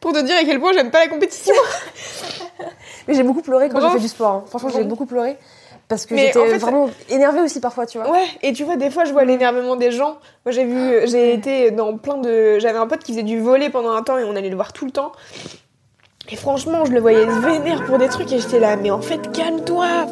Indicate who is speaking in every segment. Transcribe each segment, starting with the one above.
Speaker 1: Pour te dire à quel point j'aime pas la compétition.
Speaker 2: Mais j'ai beaucoup pleuré quand j'ai fait du sport. hein. Franchement, j'ai beaucoup pleuré. Parce que j'étais
Speaker 1: en fait,
Speaker 2: vraiment énervée aussi parfois, tu vois.
Speaker 1: Ouais, et tu vois, des fois, je vois l'énervement des gens. Moi, j'ai vu, j'ai été dans plein de. J'avais un pote qui faisait du volet pendant un temps et on allait le voir tout le temps. Et franchement, je le voyais se vénère pour des trucs et j'étais là, mais en fait, calme-toi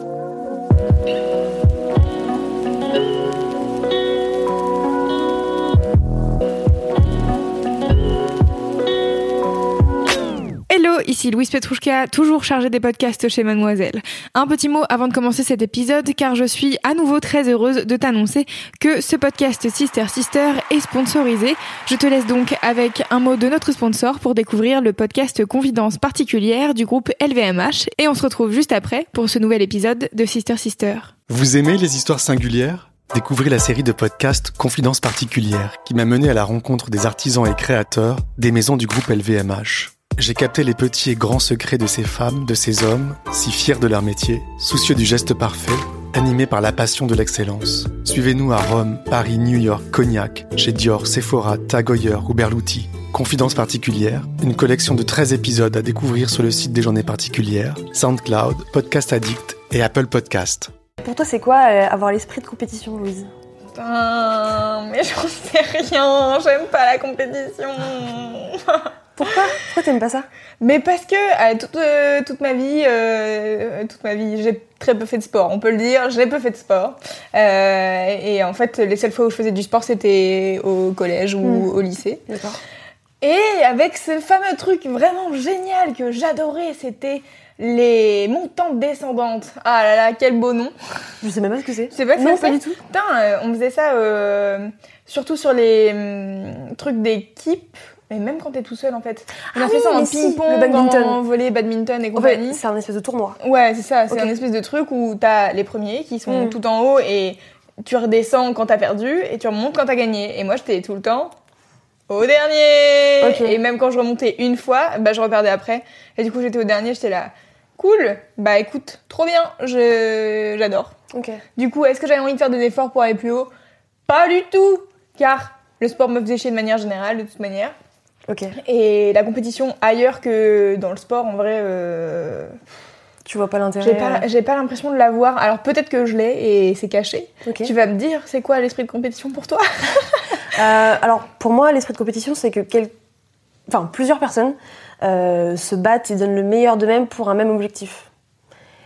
Speaker 3: Ici Louise Petrouchka, toujours chargée des podcasts chez Mademoiselle. Un petit mot avant de commencer cet épisode, car je suis à nouveau très heureuse de t'annoncer que ce podcast Sister Sister est sponsorisé. Je te laisse donc avec un mot de notre sponsor pour découvrir le podcast Confidence particulière du groupe LVMH, et on se retrouve juste après pour ce nouvel épisode de Sister Sister.
Speaker 4: Vous aimez les histoires singulières? Découvrez la série de podcasts Confidences particulières qui m'a mené à la rencontre des artisans et créateurs des maisons du groupe LVMH. J'ai capté les petits et grands secrets de ces femmes, de ces hommes, si fiers de leur métier, soucieux du geste parfait, animés par la passion de l'excellence. Suivez-nous à Rome, Paris, New York, Cognac, chez Dior, Sephora, Tag Heuer ou Berluti. Confidence particulière, une collection de 13 épisodes à découvrir sur le site des journées particulières, SoundCloud, Podcast Addict et Apple Podcast.
Speaker 2: Pour toi, c'est quoi euh, avoir l'esprit de compétition, Louise?
Speaker 1: Putain, mais j'en sais rien, j'aime pas la compétition.
Speaker 2: Pourquoi? Pourquoi t'aimes pas ça?
Speaker 1: Mais parce que euh, toute, euh, toute ma vie, euh, toute ma vie, j'ai très peu fait de sport, on peut le dire, j'ai peu fait de sport. Et en fait, les seules fois où je faisais du sport, c'était au collège ou
Speaker 2: Mm.
Speaker 1: au lycée.
Speaker 2: D'accord.
Speaker 1: Et avec ce fameux truc vraiment génial que j'adorais, c'était les montantes descendantes. Ah là là, quel beau nom.
Speaker 2: Je sais même pas ce que c'est.
Speaker 1: Je sais pas que
Speaker 2: Non,
Speaker 1: c'est
Speaker 2: pas du tout.
Speaker 1: Putain, on faisait ça surtout sur les hum, trucs d'équipe. Mais même quand t'es tout seul en fait. On a
Speaker 2: Ah
Speaker 1: fait
Speaker 2: oui,
Speaker 1: ça en
Speaker 2: si,
Speaker 1: ping-pong,
Speaker 2: badminton.
Speaker 1: en volley, badminton et
Speaker 2: En
Speaker 1: compagnie.
Speaker 2: fait, c'est un espèce de tournoi.
Speaker 1: Ouais, c'est ça. C'est un espèce de truc où t'as les premiers qui sont
Speaker 2: Mm.
Speaker 1: tout en haut et tu redescends quand t'as perdu et tu remontes quand t'as gagné. Et moi, j'étais tout le temps au dernier. Et même quand je remontais une fois, bah, je reperdais après. Et du coup, j'étais au dernier, j'étais là. Cool. Bah écoute, trop bien. Je j'adore.
Speaker 2: Ok.
Speaker 1: Du coup, est-ce que j'avais envie de faire des efforts pour aller plus haut? Pas du tout, car le sport me faisait chier de manière générale, de toute manière.
Speaker 2: Ok.
Speaker 1: Et la compétition ailleurs que dans le sport, en vrai, euh,
Speaker 2: Tu vois pas l'intérêt.
Speaker 1: j'ai pas, j'ai pas l'impression de l'avoir. Alors peut-être que je l'ai et c'est caché.
Speaker 2: euh.
Speaker 1: Tu vas me dire, c'est quoi l'esprit de compétition pour toi?
Speaker 2: Euh, alors, pour moi, l'esprit de compétition, c'est que quel- enfin, plusieurs personnes euh, se battent et donnent le meilleur d'eux-mêmes pour un même objectif.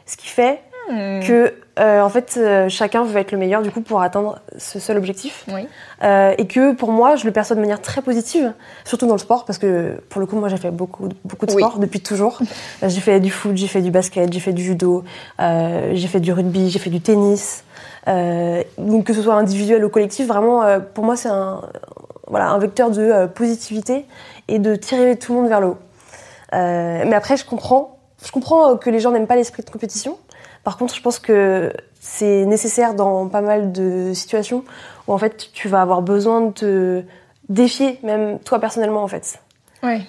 Speaker 2: Ce qui fait
Speaker 1: Hmm.
Speaker 2: que, euh, en fait, euh, chacun veut être le meilleur du coup pour atteindre ce seul objectif.
Speaker 1: Oui.
Speaker 2: Euh, et que pour moi, je le perçois de manière très positive, surtout dans le sport, parce que pour le coup, moi, j'ai fait beaucoup, beaucoup de
Speaker 1: Oui.
Speaker 2: sport depuis toujours. J'ai fait du foot, j'ai fait du basket, j'ai fait du judo, j'ai fait du rugby, j'ai fait du tennis. Donc que ce soit individuel ou collectif, vraiment, pour moi, c'est un, voilà, un vecteur de positivité et de tirer tout le monde vers le haut. Mais après, je comprends, je comprends que les gens n'aiment pas l'esprit de compétition. Par contre, je pense que c'est nécessaire dans pas mal de situations où en fait tu vas avoir besoin de te défier, même toi personnellement en fait.
Speaker 1: Ouais.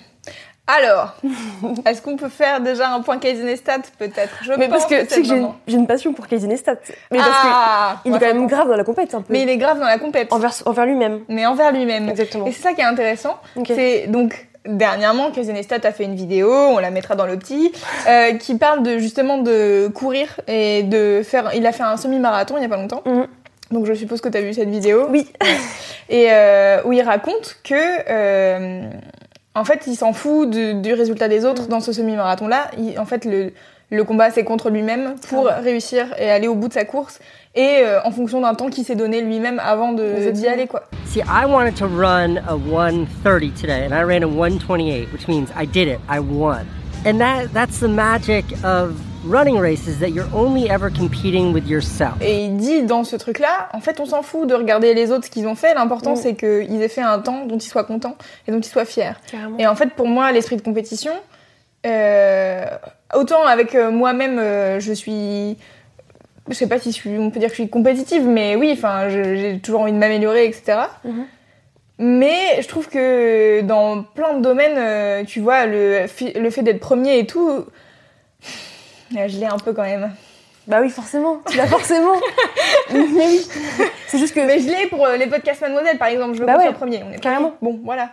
Speaker 1: Alors, est-ce qu'on peut faire déjà un point Kaizen peut-être? Je
Speaker 2: Mais parce que tu sais que j'ai une, passion pour Neistat. Mais parce
Speaker 1: Ah,
Speaker 2: qu'il est quand même grave dans la compète un peu.
Speaker 1: Mais il est grave dans la compète.
Speaker 2: envers, envers lui-même.
Speaker 1: Mais envers lui-même.
Speaker 2: Exactement.
Speaker 1: Et c'est ça qui est intéressant. C'est donc dernièrement Stat a fait une vidéo, on la mettra dans le petit, euh, qui parle de justement de courir et de faire. Il a fait un semi-marathon il y a pas longtemps.
Speaker 2: Mhm.
Speaker 1: Donc je suppose que tu as vu cette vidéo.
Speaker 2: Oui.
Speaker 1: Et euh, où il raconte que, euh, en fait, il s'en fout du, du résultat des autres dans ce semi-marathon-là. Il- En fait, le, le combat, c'est contre lui-même pour
Speaker 2: Ah.
Speaker 1: réussir et aller au bout de sa course. Et euh, en fonction d'un temps qu'il s'est donné lui-même avant de- d'y aller, quoi.
Speaker 5: See, I wanted to run a 130 today, and I ran a 128, which means I did it. I won. And that that's the magic of running races that you're only ever competing with yourself.
Speaker 1: Et il dit dans ce truc-là, en fait, on s'en fout de regarder les autres ce qu'ils ont fait. L'important,
Speaker 2: Mm.
Speaker 1: c'est qu'ils aient fait un temps dont ils soient contents et dont ils soient fiers.
Speaker 2: Carrément.
Speaker 1: Et en fait, pour moi, l'esprit de compétition, euh, autant avec euh, moi-même, euh, je suis. Je sais pas si je suis, on peut dire que je suis compétitive, mais oui, enfin, j'ai toujours envie de m'améliorer, etc.
Speaker 2: Mhm.
Speaker 1: Mais je trouve que dans plein de domaines, euh, tu vois, le, le fait d'être premier et tout, euh, je l'ai un peu quand même.
Speaker 2: Bah oui, forcément. Tu l'as forcément. mais oui. C'est juste que.
Speaker 1: Mais je l'ai pour euh, les podcasts Mademoiselle, par exemple. Je veux
Speaker 2: Bah ouais,
Speaker 1: premier. On est
Speaker 2: carrément.
Speaker 1: premier. Bon, voilà.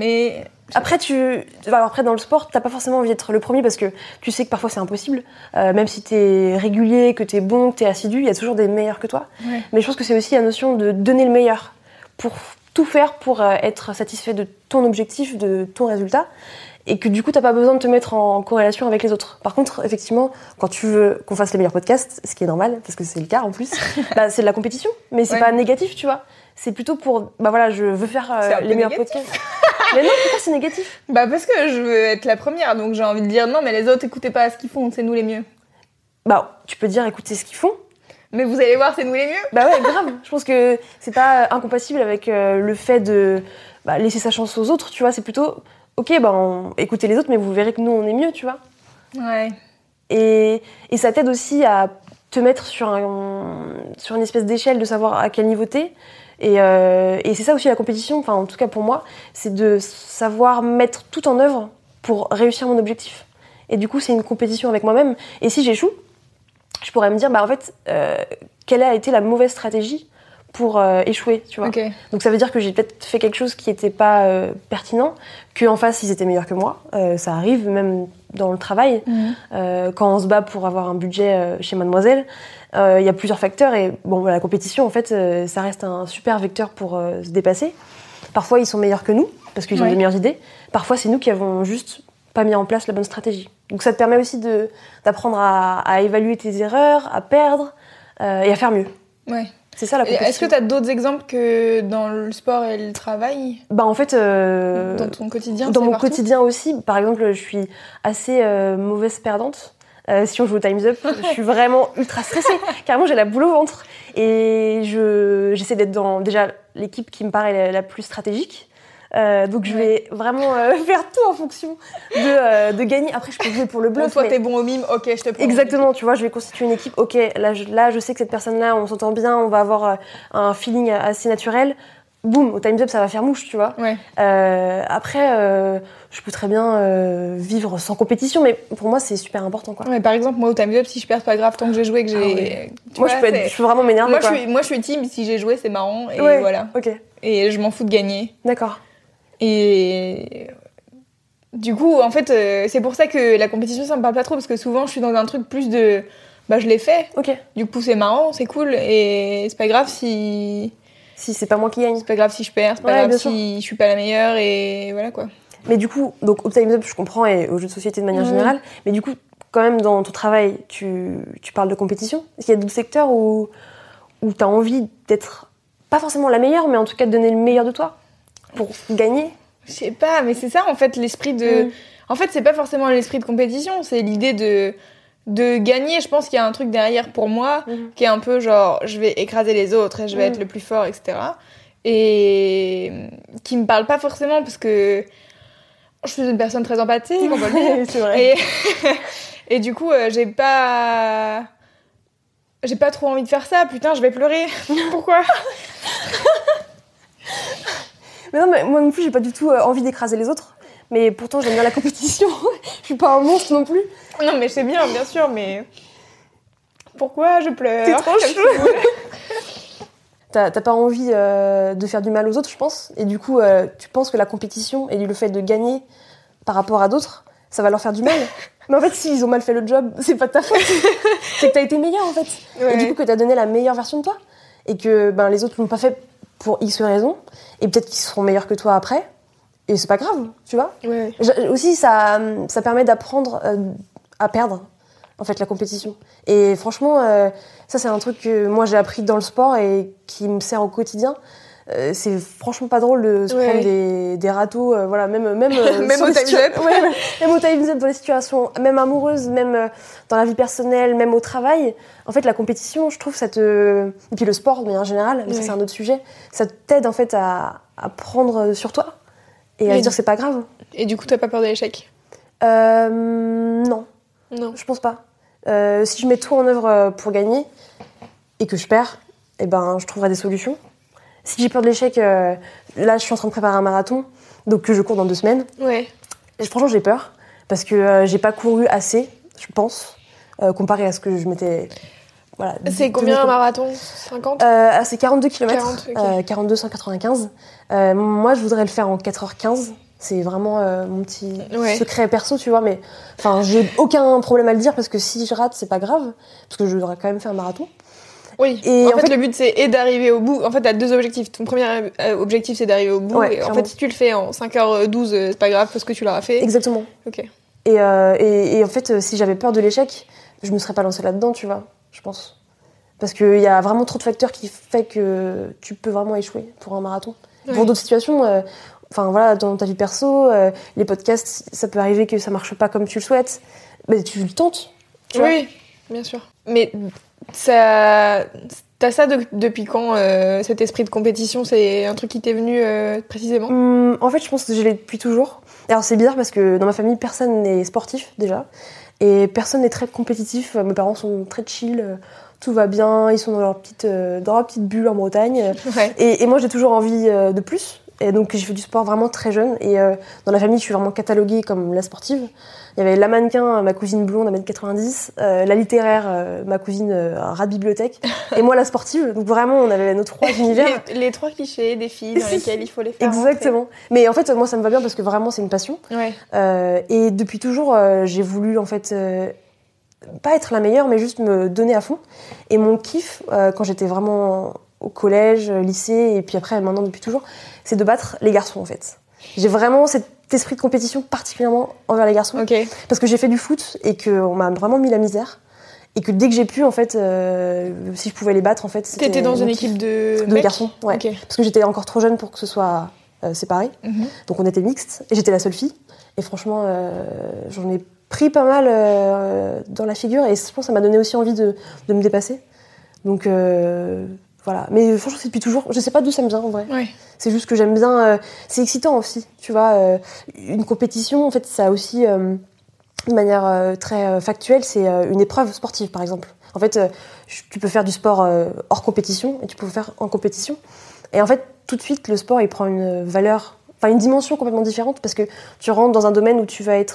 Speaker 1: Mais
Speaker 2: Après, tu, après dans le sport, t'as pas forcément envie d'être le premier parce que tu sais que parfois c'est impossible. Euh, même si t'es régulier, que t'es bon, que t'es assidu, il y a toujours des meilleurs que toi.
Speaker 1: Ouais.
Speaker 2: Mais je pense que c'est aussi la notion de donner le meilleur pour tout faire pour euh, être satisfait de ton objectif, de ton résultat. Et que du coup, t'as pas besoin de te mettre en corrélation avec les autres. Par contre, effectivement, quand tu veux qu'on fasse les meilleurs podcasts, ce qui est normal, parce que c'est le cas en plus, bah, c'est de la compétition. Mais c'est
Speaker 1: Ouais.
Speaker 2: pas négatif, tu vois. C'est plutôt pour, bah voilà, je veux faire euh, les meilleurs
Speaker 1: négatif.
Speaker 2: podcasts. mais non, pourquoi c'est négatif?
Speaker 1: Bah parce que je veux être la première, donc j'ai envie de dire non, mais les autres, écoutez pas ce qu'ils font, c'est nous les mieux.
Speaker 2: Bah, tu peux dire, écoutez ce qu'ils font.
Speaker 1: Mais vous allez voir, c'est nous les mieux.
Speaker 2: Bah ouais, grave. Je pense que c'est pas incompatible avec euh, le fait de bah, laisser sa chance aux autres, tu vois. C'est plutôt, ok, bah, on- écoutez les autres, mais vous verrez que nous, on est mieux, tu vois.
Speaker 1: Ouais.
Speaker 2: Et, et ça t'aide aussi à te mettre sur, un, sur une espèce d'échelle de savoir à quel niveau t'es. Et, euh, et c'est ça aussi la compétition, enfin en tout cas pour moi, c'est de savoir mettre tout en œuvre pour réussir mon objectif. Et du coup, c'est une compétition avec moi-même. Et si j'échoue, je pourrais me dire, bah en fait, euh, quelle a été la mauvaise stratégie pour euh, échouer, tu vois. Donc ça veut dire que j'ai peut-être fait quelque chose qui n'était pas euh, pertinent, qu'en face ils étaient meilleurs que moi. Euh, ça arrive même dans le travail.
Speaker 1: Mhm.
Speaker 2: Quand on se bat pour avoir un budget chez Mademoiselle, il y a plusieurs facteurs et bon, la compétition en fait, euh, ça reste un super vecteur pour euh, se dépasser. Parfois ils sont meilleurs que nous parce qu'ils ont
Speaker 1: Ouais.
Speaker 2: des meilleures idées. Parfois c'est nous qui avons juste pas mis en place la bonne stratégie. Donc ça te permet aussi d'apprendre à, à évaluer tes erreurs, à perdre euh, et à faire mieux.
Speaker 1: Ouais.
Speaker 2: C'est ça la compétition.
Speaker 1: Est-ce que tu as d'autres exemples que dans le sport et le travail?
Speaker 2: Bah en fait, euh,
Speaker 1: Dans ton quotidien
Speaker 2: dans mon
Speaker 1: partout?
Speaker 2: quotidien aussi, par exemple, je suis assez euh, mauvaise perdante. Euh, si on joue au Time's Up, je suis vraiment ultra stressée. Carrément, j'ai la boule au ventre. Et je, j'essaie d'être dans déjà l'équipe qui me paraît la, la plus stratégique. Euh, donc je vais vraiment euh, faire tout en fonction de, euh, de gagner. Après, je peux jouer pour le
Speaker 1: Bon,
Speaker 2: bluff.
Speaker 1: toi,
Speaker 2: mais-
Speaker 1: t'es bon au mime, ok, je te prends.
Speaker 2: Exactement, tu vois, je vais constituer une équipe. Ok, là je, là, je sais que cette personne-là, on s'entend bien, on va avoir un feeling assez naturel. Boum, au Time's Up, ça va faire mouche, tu vois.
Speaker 1: Ouais.
Speaker 2: Euh, après, euh, je peux très bien euh, vivre sans compétition, mais pour moi, c'est super important, quoi.
Speaker 1: Ouais, par exemple, moi au Time's Up, si je perds, pas grave tant que j'ai joué, que j'ai.
Speaker 2: Ah ouais. Moi,
Speaker 1: vois,
Speaker 2: je, peux être, je peux vraiment m'énerver,
Speaker 1: moi, je suis, moi, je suis team, si j'ai joué, c'est marrant, et voilà.
Speaker 2: Ok,
Speaker 1: Et je m'en fous de gagner.
Speaker 2: d'accord.
Speaker 1: Et du coup, en fait, c'est pour ça que la compétition, ça me parle pas trop, parce que souvent, je suis dans un truc plus de. Bah, je l'ai fait.
Speaker 2: Ok.
Speaker 1: Du coup, c'est marrant, c'est cool, et c'est pas grave si.
Speaker 2: Si c'est pas moi qui gagne.
Speaker 1: C'est pas grave si je perds, c'est pas
Speaker 2: Ouais,
Speaker 1: grave si je suis pas la meilleure, et voilà quoi.
Speaker 2: Mais du coup, donc au Time's Up, je comprends, et aux jeux de société de manière générale. Mais du coup, quand même, dans ton travail, tu, tu parles de compétition. Est-ce qu'il y a d'autres secteurs où, où tu as envie d'être, pas forcément la meilleure, mais en tout cas de donner le meilleur de toi pour gagner?
Speaker 1: Je sais pas, mais c'est ça en fait l'esprit de.
Speaker 2: Mm.
Speaker 1: En fait, c'est pas forcément l'esprit de compétition, c'est l'idée de de gagner. Je pense qu'il y a un truc derrière pour moi
Speaker 2: Mhm.
Speaker 1: qui est un peu genre je vais écraser les autres et je vais
Speaker 2: Mhm.
Speaker 1: être le plus fort, etc. Et qui me parle pas forcément parce que je suis une personne très empathique, on va le dire.
Speaker 2: c'est vrai.
Speaker 1: Et, et du coup, euh, j'ai pas. J'ai pas trop envie de faire ça, putain, je vais pleurer. Pourquoi?
Speaker 2: Mais non, mais moi non plus, j'ai pas du tout euh, envie d'écraser les autres. Mais pourtant, j'aime bien la compétition. je suis pas un monstre non plus.
Speaker 1: Non, mais c'est bien, bien sûr, mais. Pourquoi je pleure
Speaker 2: T'es trop chou.
Speaker 1: si-
Speaker 2: T'as pas envie euh, de faire du mal aux autres, je pense. Et du coup, euh, tu penses que la compétition et le fait de gagner par rapport à d'autres, ça va leur faire du mal. Mais en fait, s'ils ont mal fait le job, c'est pas de ta faute. c'est que t'as été meilleur en fait.
Speaker 1: Ouais.
Speaker 2: Et du coup, que t'as donné la meilleure version de toi. Et que ben, les autres l'ont pas fait pour X raisons. Et peut-être qu'ils seront meilleurs que toi après. Et c'est pas grave, tu vois.
Speaker 1: Ouais.
Speaker 2: Aussi, ça, ça permet d'apprendre euh, à perdre, en fait, la compétition. Et franchement, euh, ça, c'est un truc que moi, j'ai appris dans le sport et qui me sert au quotidien. euh, c'est franchement pas drôle de se
Speaker 1: Ouais.
Speaker 2: prendre des, des râteaux, euh, voilà, même même euh,
Speaker 1: Même au.
Speaker 2: Ouais, ouais. même au Time's Up, dans les situations, même amoureuses, même dans la vie personnelle, même au travail. En fait, la compétition, je trouve, ça te et puis le sport, mais en général, mais ça c'est un autre sujet. Ça t'aide en fait à, à prendre sur toi et à se dire c'est pas grave.
Speaker 1: Et du coup, t'as pas peur de l'échec
Speaker 2: Euh, non,
Speaker 1: Non.
Speaker 2: je pense pas. Euh, si je mets tout en œuvre euh, pour gagner et que je perds, eh ben, je trouverai des solutions. Si j'ai peur de l'échec, euh, là, je suis en train de préparer un marathon, donc que je cours dans deux semaines.
Speaker 1: Ouais.
Speaker 2: Et franchement, j'ai peur parce que j'ai pas couru assez, je pense, comparé à ce que je m'étais. Voilà.
Speaker 1: C'est combien un marathon 50
Speaker 2: euh, ah, C'est 42 km,
Speaker 1: 40, ok.
Speaker 2: euh, 42 195. Euh, moi, je voudrais le faire en 4h15. C'est vraiment euh, mon petit
Speaker 1: Ouais.
Speaker 2: secret perso, tu vois. Mais enfin, j'ai aucun problème à le dire parce que si je rate, c'est pas grave, parce que je devrais quand même faire un marathon.
Speaker 1: Oui.
Speaker 2: Et
Speaker 1: en,
Speaker 2: en
Speaker 1: fait,
Speaker 2: fait-
Speaker 1: le but c'est d'arriver au bout. En fait, t'as deux objectifs. Ton premier euh, objectif c'est d'arriver au bout.
Speaker 2: Ouais,
Speaker 1: et en fait, si tu le fais en 5h12, euh, c'est pas grave parce que tu l'auras fait.
Speaker 2: Exactement.
Speaker 1: Ok.
Speaker 2: Et, et, et en fait, si j'avais peur de l'échec, je me serais pas lancée là-dedans, tu vois, je pense. Parce qu'il y a vraiment trop de facteurs qui fait que tu peux vraiment échouer pour un marathon. Pour d'autres situations, euh, enfin voilà, dans ta vie perso, euh, les podcasts, ça peut arriver que ça marche pas comme tu le souhaites, mais tu le tentes. Tu vois.
Speaker 1: Oui, bien sûr. Mais ça, t'as ça de- depuis quand euh, cet esprit de compétition? C'est un truc qui t'est venu euh, précisément?
Speaker 2: Hum, en fait, je pense que je l'ai depuis toujours. Alors c'est bizarre parce que dans ma famille, personne n'est sportif déjà. Et personne n'est très compétitif. Mes parents sont très chill, tout va bien, ils sont dans leur petite, euh, dans leur petite bulle en Bretagne.
Speaker 1: Ouais.
Speaker 2: Et, et moi, j'ai toujours envie euh, de plus. Et donc, j'ai fait du sport vraiment très jeune. Et euh, dans la famille, je suis vraiment cataloguée comme la sportive. Il y avait la mannequin, ma cousine blonde à 1m90, euh, la littéraire, euh, ma cousine euh, rat de bibliothèque, et moi la sportive. Donc vraiment, on avait nos trois univers.
Speaker 1: Les, les trois clichés des filles dans lesquels il faut les faire.
Speaker 2: Exactement. Mais en fait, moi, ça me va bien parce que vraiment, c'est une passion.
Speaker 1: Ouais.
Speaker 2: Euh, et depuis toujours, euh, j'ai voulu en fait euh, pas être la meilleure, mais juste me donner à fond. Et mon kiff, euh, quand j'étais vraiment au collège, euh, lycée, et puis après maintenant depuis toujours, c'est de battre les garçons en fait. J'ai vraiment cet esprit de compétition particulièrement envers les garçons parce que j'ai fait du foot et qu'on m'a vraiment mis la misère. Et que dès que j'ai pu, en fait, euh, si je pouvais les battre, en fait,
Speaker 1: T'étais dans une équipe de,
Speaker 2: de
Speaker 1: mecs
Speaker 2: garçons, ouais. Parce que j'étais encore trop jeune pour que ce soit euh, séparé.
Speaker 1: Mhm.
Speaker 2: Donc on était mixtes et j'étais la seule fille. Et franchement, euh, j'en ai pris pas mal dans la figure et je pense que ça m'a donné aussi envie de, de me dépasser. Donc voilà. Mais franchement, c'est depuis toujours. Je sais pas d'où ça me vient en vrai.
Speaker 1: Ouais.
Speaker 2: C'est juste que j'aime bien. euh, c'est excitant aussi, tu vois. euh, une compétition, en fait, ça a aussi, euh, de manière euh, très euh, factuelle, c'est euh, une épreuve sportive, par exemple. En fait, euh, tu peux faire du sport euh, hors compétition et tu peux faire en compétition. Et en fait, tout de suite, le sport, il prend une valeur, enfin une dimension complètement différente parce que tu rentres dans un domaine où tu vas être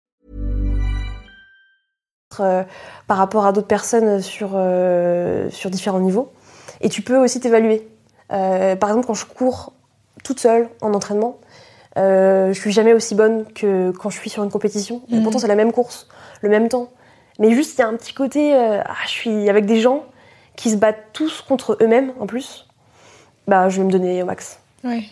Speaker 2: Euh, par rapport à d'autres personnes sur, euh, sur différents niveaux. Et tu peux aussi t'évaluer. Euh, par exemple, quand je cours toute seule en entraînement, euh, je suis jamais aussi bonne que quand je suis sur une compétition. Et
Speaker 1: Mhm.
Speaker 2: pourtant, c'est la même course, le même temps. Mais juste, il y a un petit côté, euh, ah, je suis avec des gens qui se battent tous contre eux-mêmes en plus. Bah, je vais me donner au max.
Speaker 1: Ouais.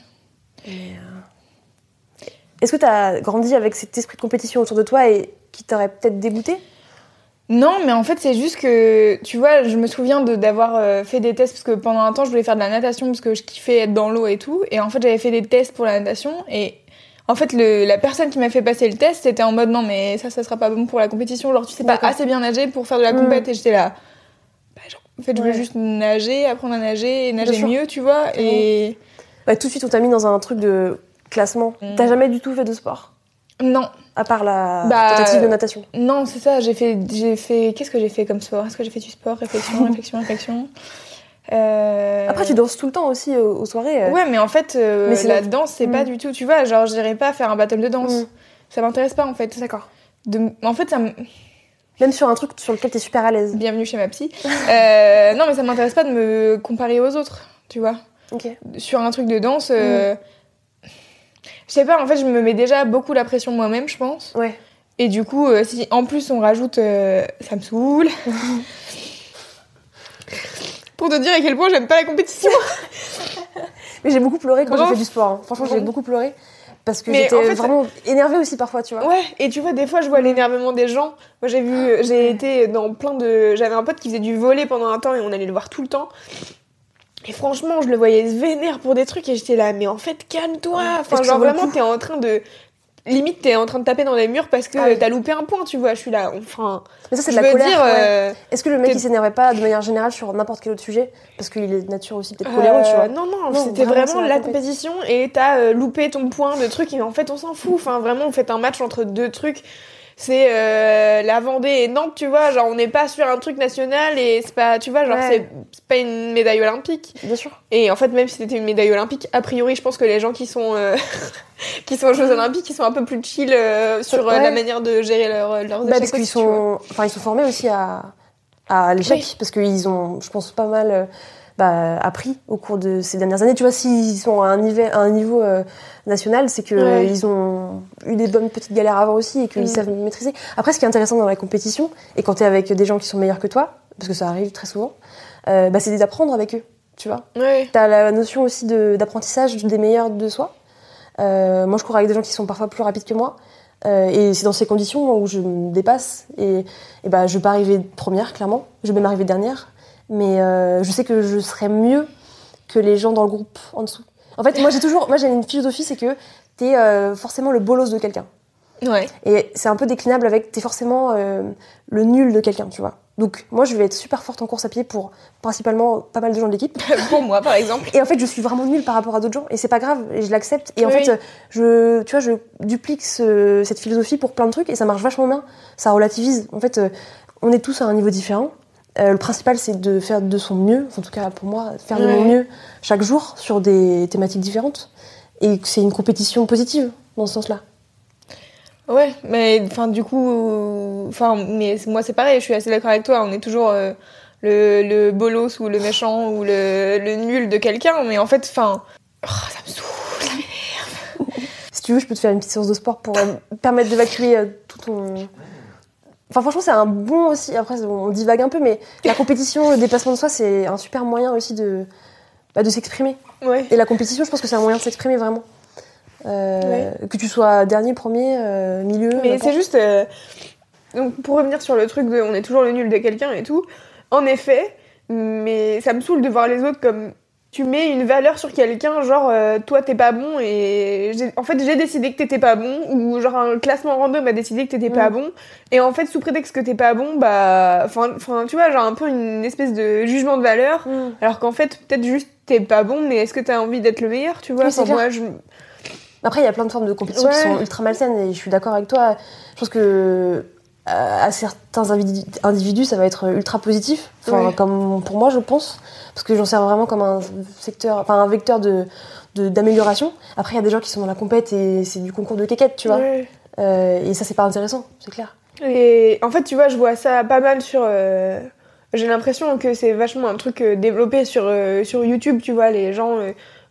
Speaker 2: Est-ce que tu as grandi avec cet esprit de compétition autour de toi et qui t'aurait peut-être dégoûté?
Speaker 1: Non, mais en fait, c'est juste que, tu vois, je me souviens d'avoir euh, fait des tests parce que pendant un temps, je voulais faire de la natation parce que je kiffais être dans l'eau et tout. Et en fait, j'avais fait des tests pour la natation et en fait, le, la personne qui m'a fait passer le test, c'était en mode non, mais ça, ça sera pas bon pour la compétition. Genre, tu sais pas assez bien nager pour faire de la
Speaker 2: Mm.
Speaker 1: compète. Et j'étais là. Bah, genre, en fait, je voulais juste nager, apprendre à nager et nager mieux, tu vois. Et
Speaker 2: Bah, Tout de suite, on t'a mis dans un truc de classement.
Speaker 1: Mm.
Speaker 2: T'as jamais du tout fait de sport?
Speaker 1: Non,
Speaker 2: À part la
Speaker 1: Bah,
Speaker 2: tentative de natation.
Speaker 1: non, c'est ça. J'ai fait, j'ai fait. Qu'est-ce que j'ai fait comme sport? Est-ce que j'ai fait du sport? Réflexion, réflexion, réflexion. Euh,
Speaker 2: Après, tu danses tout le temps aussi euh, aux soirées. euh.
Speaker 1: Ouais, mais en fait,
Speaker 2: Mais
Speaker 1: la danse, c'est
Speaker 2: Mm.
Speaker 1: pas du tout. Tu vois, genre, j'irais pas faire un battle de danse.
Speaker 2: Mm.
Speaker 1: Ça m'intéresse pas, en fait.
Speaker 2: D'accord.
Speaker 1: De... En fait, ça me.
Speaker 2: Même sur un truc sur lequel t'es super à l'aise.
Speaker 1: Bienvenue chez ma psy. Non, mais ça m'intéresse pas de me comparer aux autres, tu vois.
Speaker 2: Ok.
Speaker 1: Sur un truc de danse, euh, je sais pas, en fait, je me mets déjà beaucoup la pression moi-même, je pense.
Speaker 2: Ouais.
Speaker 1: Et du coup, euh, si en plus on rajoute, euh, ça me saoule. Pour te dire à quel point j'aime pas la compétition.
Speaker 2: Mais j'ai beaucoup pleuré quand j'ai fait du sport. hein. Franchement, j'ai beaucoup pleuré. Parce que j'étais
Speaker 1: en fait,
Speaker 2: vraiment énervée aussi parfois, tu vois.
Speaker 1: Ouais, et tu vois, des fois, je vois l'énervement des gens. Moi, j'ai vu, j'ai été dans plein de. J'avais un pote qui faisait du volet pendant un temps et on allait le voir tout le temps. Et franchement, je le voyais se vénère pour des trucs et j'étais là, mais en fait, calme-toi. Enfin, genre vraiment, t'es en train de. Limite, t'es en train de taper dans les murs parce que
Speaker 2: Ah oui.
Speaker 1: t'as loupé un point, tu vois. Je suis là, enfin.
Speaker 2: Mais ça, c'est de la colère.
Speaker 1: dire,
Speaker 2: ouais.
Speaker 1: euh,
Speaker 2: Est-ce que le mec il s'énervait pas de manière générale sur n'importe quel autre sujet? Parce qu'il est de nature aussi peut-être coléreux, tu
Speaker 1: Euh,
Speaker 2: vois.
Speaker 1: Non, non,
Speaker 2: Non,
Speaker 1: c'était
Speaker 2: vraiment, la
Speaker 1: compétition et t'as euh, loupé ton point de truc et en fait on s'en fout. Enfin, vraiment, vous faites un match entre deux trucs. C'est euh, la Vendée et Nantes, tu vois. Genre, on n'est pas sur un truc national et c'est pas, tu vois, genre,
Speaker 2: Ouais.
Speaker 1: c'est pas une médaille olympique.
Speaker 2: Bien sûr.
Speaker 1: Et en fait, même si c'était une médaille olympique, a priori, je pense que les gens qui sont, euh, qui sont aux Jeux Olympiques, ils sont un peu plus chill euh, sur
Speaker 2: Ouais.
Speaker 1: la manière de gérer leur, leurs
Speaker 2: Bah, parce qu'ils sont, enfin, ils sont formés aussi à, à l'échec,
Speaker 1: Oui.
Speaker 2: parce qu'ils ont, je pense, pas mal bah, appris au cours de ces dernières années. Tu vois, s'ils sont à un niveau, à un niveau euh, national, c'est que
Speaker 1: Ouais.
Speaker 2: ils ont eu des bonnes petites galères avant aussi et qu'ils
Speaker 1: Mm.
Speaker 2: savent maîtriser. Après, ce qui est intéressant dans la compétition, et quand tu es avec des gens qui sont meilleurs que toi, parce que ça arrive très souvent, euh, bah, c'est d'apprendre avec eux, tu vois.
Speaker 1: Ouais.
Speaker 2: T'as la notion aussi de- d'apprentissage des meilleurs de soi. Euh, moi, je cours avec des gens qui sont parfois plus rapides que moi. Euh, et c'est dans ces conditions où je me dépasse. Et, et bah, je vais pas arriver première, clairement. Je vais même arriver dernière. Mais euh, je sais que je serai mieux que les gens dans le groupe en dessous. En fait, moi, j'ai toujours, moi, j'ai une philosophie, c'est que t'es euh, forcément le bolos de quelqu'un.
Speaker 1: Ouais.
Speaker 2: Et c'est un peu déclinable avec t'es forcément euh, le nul de quelqu'un, tu vois. Donc, moi, je vais être super forte en course à pied pour principalement pas mal de gens de l'équipe.
Speaker 1: Pour moi, par exemple.
Speaker 2: Et en fait, je suis vraiment nulle par rapport à d'autres gens, et c'est pas grave, et je l'accepte. Et en fait, je, tu vois, je duplique ce- cette philosophie pour plein de trucs, et ça marche vachement bien. Ça relativise. En fait, euh, on est tous à un niveau différent. Euh, le principal, c'est de faire de son mieux, en tout cas pour moi, faire de mon mieux chaque jour sur des thématiques différentes. Et c'est une compétition positive dans ce sens-là.
Speaker 1: Ouais, mais enfin du coup, enfin mais moi c'est pareil, je suis assez d'accord avec toi. On est toujours euh, le, le bolos ou le méchant ou le, le nul de quelqu'un, mais en fait, enfin, oh, ça me saoule. ça m'énerve.
Speaker 2: Si tu veux, je peux te faire une petite séance de sport pour euh, permettre d'évacuer euh, tout ton. Enfin, franchement, c'est un bon aussi. Après, on divague un peu, mais la compétition, le dépassement de soi, c'est un super moyen aussi de, bah, de s'exprimer.
Speaker 1: Ouais.
Speaker 2: Et la compétition, je pense que c'est un moyen de s'exprimer vraiment. Euh, Que tu sois dernier, premier, euh, milieu.
Speaker 1: Mais c'est juste, euh, donc pour revenir sur le truc de, on est toujours le nul de quelqu'un et tout. En effet, mais ça me saoule de voir les autres comme tu mets une valeur sur quelqu'un, genre euh, toi t'es pas bon et en fait j'ai décidé que t'étais pas bon ou genre un classement random a décidé que t'étais pas
Speaker 2: Mm.
Speaker 1: bon et en fait sous prétexte que t'es pas bon bah enfin tu vois genre un peu une espèce de jugement de valeur
Speaker 2: Mm.
Speaker 1: alors qu'en fait peut-être juste t'es pas bon mais est-ce que t'as envie d'être le meilleur tu vois?
Speaker 2: Oui,
Speaker 1: moi je
Speaker 2: Après, il y a plein de formes de compétition qui sont ultra malsaines et je suis d'accord avec toi. Je pense que euh, à certains individus, ça va être ultra positif. Enfin, comme pour moi, je pense, parce que j'en sers vraiment comme un secteur, enfin un vecteur de d'amélioration. Après, il y a des gens qui sont dans la compète et c'est du concours de quéquette, tu vois. Euh, et ça, c'est pas intéressant, c'est clair.
Speaker 1: Et en fait, tu vois, je vois ça pas mal sur. euh, J'ai l'impression que c'est vachement un truc euh, développé sur, euh, sur YouTube, tu vois, les gens.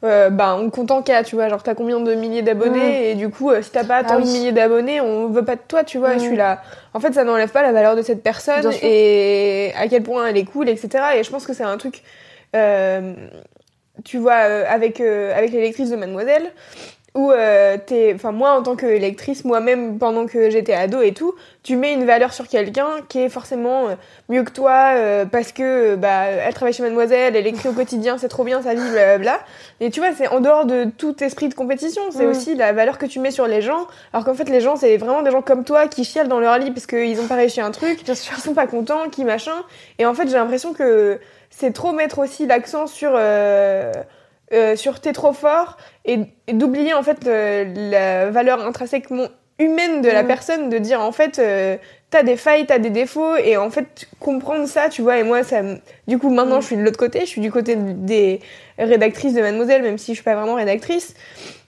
Speaker 1: euh, bah, on compte en cas, tu vois, genre t'as combien de milliers d'abonnés et du coup, euh, si t'as pas
Speaker 2: Mm. Ah
Speaker 1: tant de milliers d'abonnés, on veut pas de toi, tu vois. Je suis
Speaker 2: Mm.
Speaker 1: là. En fait, ça n'enlève pas la valeur de cette personne et à quel point elle est cool, etc. Et je pense que c'est un truc. Euh, tu vois, euh, avec, euh, avec les lectrices de Mademoiselle, où euh, t'es, enfin moi en tant que lectrice, moi-même pendant que j'étais ado et tout, tu mets une valeur sur quelqu'un qui est forcément euh, mieux que toi euh, parce que euh, bah elle travaille chez Mademoiselle, elle écrit au quotidien, c'est trop bien sa vie, blablabla. Et tu vois, c'est en dehors de tout esprit de compétition, c'est
Speaker 2: Mm.
Speaker 1: aussi la valeur que tu mets sur les gens, alors qu'en fait les gens c'est vraiment des gens comme toi qui chialent dans leur lit parce qu'ils ont pas réussi un truc, qui sont pas contents, qui machin. Et en fait j'ai l'impression que c'est trop mettre aussi l'accent sur euh, euh, sur t'es trop fort et, et d'oublier en fait euh, la valeur intrinsèquement humaine de la
Speaker 2: Mm.
Speaker 1: personne de dire en fait euh, t'as des failles t'as des défauts et en fait comprendre ça tu vois et moi ça du coup maintenant
Speaker 2: Mm.
Speaker 1: je suis de l'autre côté je suis du côté des rédactrices de Mademoiselle même si je suis pas vraiment rédactrice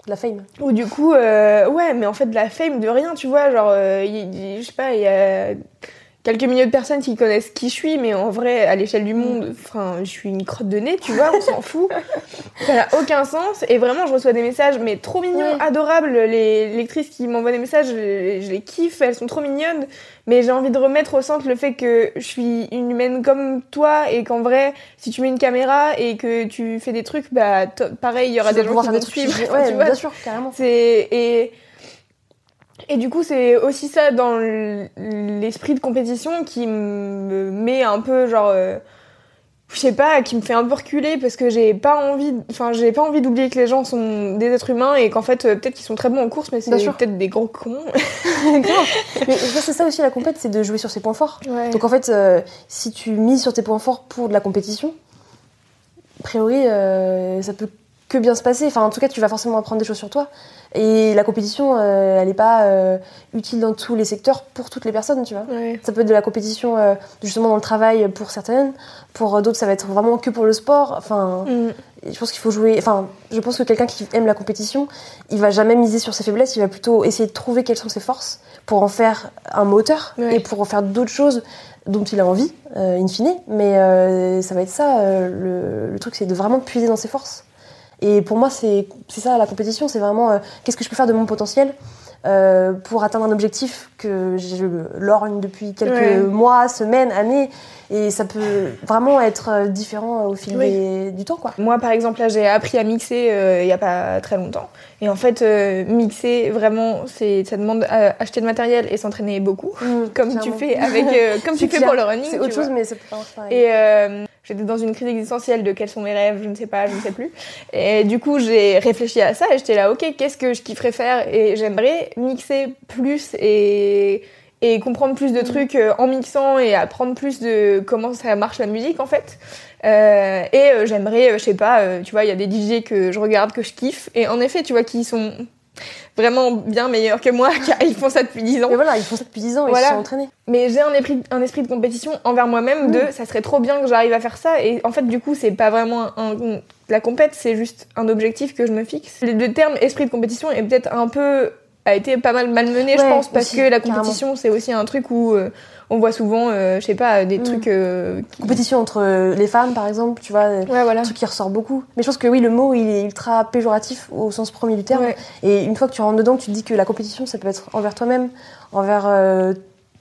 Speaker 2: La fame.
Speaker 1: ou du coup euh, ouais mais en fait de la fame de rien tu vois genre je sais pas il y a quelques milliers de personnes qui connaissent qui je suis, mais en vrai, à l'échelle du monde, enfin, je suis une crotte de nez, tu vois, on s'en fout. Ça n'a aucun sens. Et vraiment, je reçois des messages, mais trop mignons, adorables. Les lectrices qui m'envoient des messages, je, je les kiffe, elles sont trop mignonnes. Mais j'ai envie de remettre au centre le fait que je suis une humaine comme toi et qu'en vrai, si tu mets une caméra et que tu fais des trucs, bah, pareil, il y aura
Speaker 2: Tu
Speaker 1: des gens qui vont te suivre.
Speaker 2: Ouais,
Speaker 1: tu vois,
Speaker 2: bien sûr, carrément.
Speaker 1: c'est et et du coup c'est aussi ça dans l'esprit de compétition qui me met un peu genre euh, je sais pas qui me fait un peu reculer parce que j'ai pas envie enfin j'ai pas envie d'oublier que les gens sont des êtres humains et qu'en fait euh, peut-être qu'ils sont très bons en course mais c'est peut-être des gros cons.
Speaker 2: Mais c'est ça aussi la compète, c'est de jouer sur ses points forts.
Speaker 1: ouais.
Speaker 2: Donc en fait, euh, si tu mises sur tes points forts pour de la compétition, a priori, euh, ça peut que bien se passer. Enfin, en tout cas, tu vas forcément apprendre des choses sur toi. Et la compétition, euh, elle n'est pas euh, utile dans tous les secteurs pour toutes les personnes, tu vois.
Speaker 1: Ouais.
Speaker 2: Ça peut être de la compétition euh, justement dans le travail pour certaines, pour d'autres ça va être vraiment que pour le sport. Enfin,
Speaker 1: Mm.
Speaker 2: je pense qu'il faut jouer. Enfin, je pense que quelqu'un qui aime la compétition, il va jamais miser sur ses faiblesses, il va plutôt essayer de trouver quelles sont ses forces pour en faire un moteur
Speaker 1: Ouais.
Speaker 2: et pour en faire d'autres choses dont il a envie, in fine. Mais ça va être ça, le, le truc, c'est de vraiment puiser dans ses forces. Et pour moi, c'est ça la compétition, c'est vraiment euh, qu'est-ce que je peux faire de mon potentiel euh, pour atteindre un objectif que je lorgne depuis quelques
Speaker 1: Ouais.
Speaker 2: mois, semaines, années. Et ça peut vraiment être euh, différent au fil
Speaker 1: Oui.
Speaker 2: des- du temps, quoi.
Speaker 1: Moi, par exemple, là, j'ai appris à mixer euh, il y a pas très longtemps. Et en fait, euh, mixer, vraiment, ça demande acheter de matériel et s'entraîner beaucoup, comme tu fais avec, euh, comme tu fais pour le running.
Speaker 2: C'est autre chose,
Speaker 1: vois.
Speaker 2: mais c'est pas pareil.
Speaker 1: Et euh, j'étais dans une crise existentielle de quels sont mes rêves, je ne sais pas, je ne sais plus. Et du coup, j'ai réfléchi à ça et j'étais là, ok, qu'est-ce que je kifferais faire? Et j'aimerais mixer plus et, et comprendre plus de trucs euh, en mixant et apprendre plus de comment ça marche la musique en fait. Euh, et euh, j'aimerais, je sais pas, tu vois, il y a des DJ que je regarde, que je kiffe. Et en effet, tu vois, qui sont vraiment bien meilleurs que moi, car ils font ça depuis 10 ans.
Speaker 2: Mais voilà, ils font ça depuis 10 ans et
Speaker 1: Voilà.
Speaker 2: ils se sont entraînés.
Speaker 1: Mais j'ai un esprit, un esprit de compétition envers moi-même de ça serait trop bien que j'arrive à faire ça. Et en fait, du coup, c'est pas vraiment un, un- la compète, c'est juste un objectif que je me fixe. Le, le terme esprit de compétition est peut-être un peu a été pas mal malmené, je
Speaker 2: Ouais,
Speaker 1: pense, parce
Speaker 2: aussi,
Speaker 1: que la compétition, c'est aussi un truc où euh, on voit souvent, euh, je sais pas, des
Speaker 2: Mm.
Speaker 1: trucs. euh, qui-
Speaker 2: Compétition entre les femmes, par exemple, tu vois,
Speaker 1: Ouais, voilà.
Speaker 2: un truc qui ressort beaucoup. Mais je pense que oui, le mot, il est ultra péjoratif au sens premier du terme.
Speaker 1: Ouais.
Speaker 2: Et une fois que tu rentres dedans, tu te dis que la compétition, ça peut être envers toi-même, envers euh,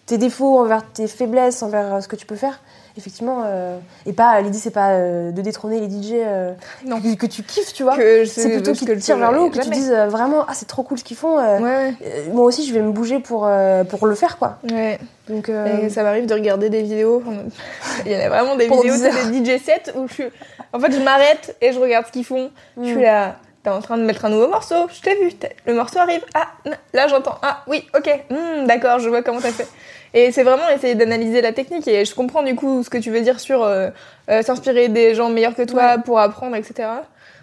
Speaker 2: tes défauts, envers tes faiblesses, envers ce que tu peux faire. Effectivement, euh, et pas l'idée, c'est pas euh, de détrôner les DJ euh,
Speaker 1: Non.
Speaker 2: que, que tu kiffes, tu vois. C'est plutôt qu'ils te tirent vers le haut, que tu dises vraiment, ah, c'est trop cool ce qu'ils font.
Speaker 1: Ouais,
Speaker 2: moi aussi, je vais me bouger pour, pour le faire, quoi.
Speaker 1: ouais.
Speaker 2: Donc,
Speaker 1: Et ça m'arrive de regarder des vidéos. Il y en a vraiment des vidéos,
Speaker 2: 10
Speaker 1: c'est des DJ sets où je. En fait, je m'arrête et je regarde ce qu'ils font. Je suis
Speaker 2: Mm.
Speaker 1: là. T'es en train de mettre un nouveau morceau, je t'ai vu. Le morceau arrive. Ah, là j'entends. Ah, oui, ok. Hmm, D'accord, je vois comment t'as fait. Et c'est vraiment essayer d'analyser la technique. Et je comprends du coup ce que tu veux dire sur euh, euh, s'inspirer des gens meilleurs que toi pour apprendre, etc.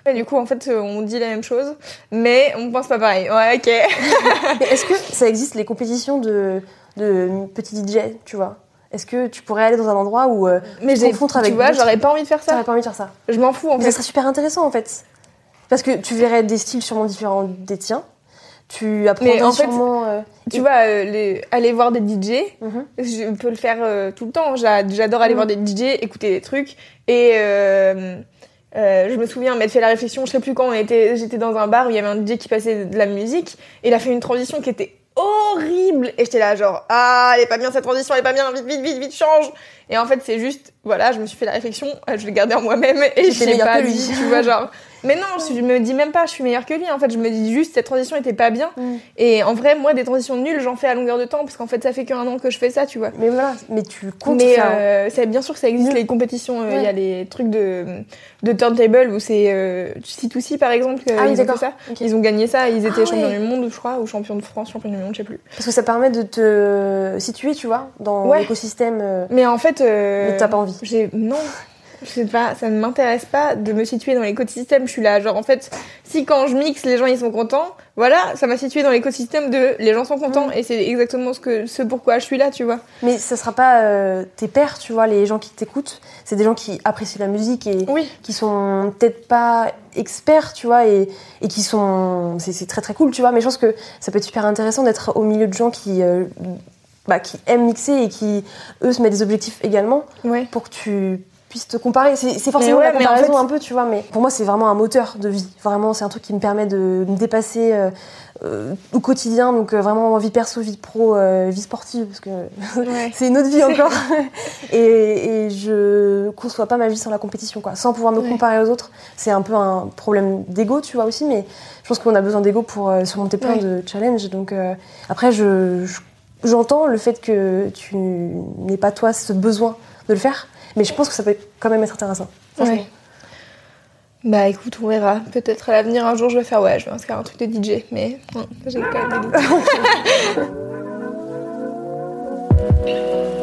Speaker 1: Et du coup, en fait, euh, on dit la même chose, mais on pense pas pareil. Ouais, ok.
Speaker 2: Est-ce que ça existe les compétitions de, de petits DJ, tu vois? Est-ce que tu pourrais aller dans un endroit où euh,
Speaker 1: Mais
Speaker 2: te
Speaker 1: j'ai,
Speaker 2: confrontes
Speaker 1: tu
Speaker 2: avec
Speaker 1: vois,
Speaker 2: d'autres?
Speaker 1: j'aurais pas envie de faire ça.
Speaker 2: t'aurais pas envie de faire ça
Speaker 1: Je m'en fous en
Speaker 2: Mais
Speaker 1: fait.
Speaker 2: ça serait super intéressant en fait. Parce que tu verrais des styles sûrement différents des tiens. Tu apprendrais
Speaker 1: en fait,
Speaker 2: sûrement. euh,
Speaker 1: Tu vois, euh, les- aller voir des DJ,
Speaker 2: Mhm.
Speaker 1: je peux le faire euh, tout le temps. J'a- J'adore aller
Speaker 2: Mhm.
Speaker 1: voir des DJ, écouter des trucs. Et euh, je me souviens m'être fait la réflexion, je sais plus quand on était, j'étais dans un bar où il y avait un DJ qui passait de la musique. Et il a fait une transition qui était horrible. Et j'étais là genre, ah, elle est pas bien cette transition, elle est pas bien, vite, vite, vite, vite, change. Et en fait, c'est juste, voilà, je me suis fait la réflexion, je l'ai gardée en moi-même et je l'ai pas dit, tu vois, genre. Mais non, je me dis même pas, je suis meilleure que lui. En fait, je me dis juste, cette transition était pas bien.
Speaker 2: Mm.
Speaker 1: Et en vrai, moi, des transitions nulles, j'en fais à longueur de temps, parce qu'en fait, ça fait qu'un an que je fais ça, tu vois.
Speaker 2: Mais voilà, mais tu comptes
Speaker 1: Mais
Speaker 2: faire.
Speaker 1: euh, bien sûr que ça existe
Speaker 2: Nul.
Speaker 1: les compétitions. euh, Il
Speaker 2: Ouais.
Speaker 1: y a les trucs de, de turntable où c'est euh, C2C par exemple. euh,
Speaker 2: Ah
Speaker 1: ils ont ça. Ils ont gagné ça. Ils étaient
Speaker 2: Ah
Speaker 1: champions
Speaker 2: ouais.
Speaker 1: du monde, je crois, ou champions de France, champions du monde, je sais plus.
Speaker 2: Parce que ça permet de te situer, tu vois, dans
Speaker 1: Ouais.
Speaker 2: l'écosystème.
Speaker 1: Mais en fait, euh,
Speaker 2: Mais t'as pas envie.
Speaker 1: J'ai non. Je sais pas, ça ne m'intéresse pas de me situer dans l'écosystème. Je suis là, genre en fait, si quand je mixe, les gens ils sont contents, voilà, ça m'a situé dans l'écosystème de les gens sont
Speaker 2: Mm.
Speaker 1: contents et c'est exactement ce que ce pourquoi je suis là, tu vois.
Speaker 2: Mais ça sera pas euh, tes pairs, tu vois, les gens qui t'écoutent. C'est des gens qui apprécient la musique et
Speaker 1: Oui.
Speaker 2: qui sont peut-être pas experts, tu vois, et, et qui sont. C'est c'est très très cool, tu vois, mais je pense que ça peut être super intéressant d'être au milieu de gens qui. euh, bah, qui aiment mixer et qui, eux, se mettent des objectifs également
Speaker 1: Ouais.
Speaker 2: pour que tu puisses te comparer. C'est forcément
Speaker 1: ouais,
Speaker 2: la
Speaker 1: en
Speaker 2: comparaison
Speaker 1: fait-
Speaker 2: un peu, tu vois, mais pour moi, c'est vraiment un moteur de vie. Vraiment, c'est un truc qui me permet de me dépasser euh, euh, au quotidien, donc euh, vraiment vie perso, vie pro, euh, vie sportive, parce que
Speaker 1: Ouais.
Speaker 2: c'est une autre vie encore. et, et je conçois pas ma vie sans la compétition, quoi. Sans pouvoir me
Speaker 1: Ouais.
Speaker 2: comparer aux autres. C'est un peu un problème d'ego, tu vois, aussi, mais je pense qu'on a besoin d'ego pour surmonter plein de challenges. Donc après, je, je- j'entends le fait que tu n'aies pas, toi, ce besoin de le faire, mais je pense que ça peut quand même être intéressant.
Speaker 1: Ouais. Bah écoute, on verra. Peut-être à l'avenir, un jour, je vais faire, ouais, je vais inscrire un truc de DJ, mais j'ai pas d'idée.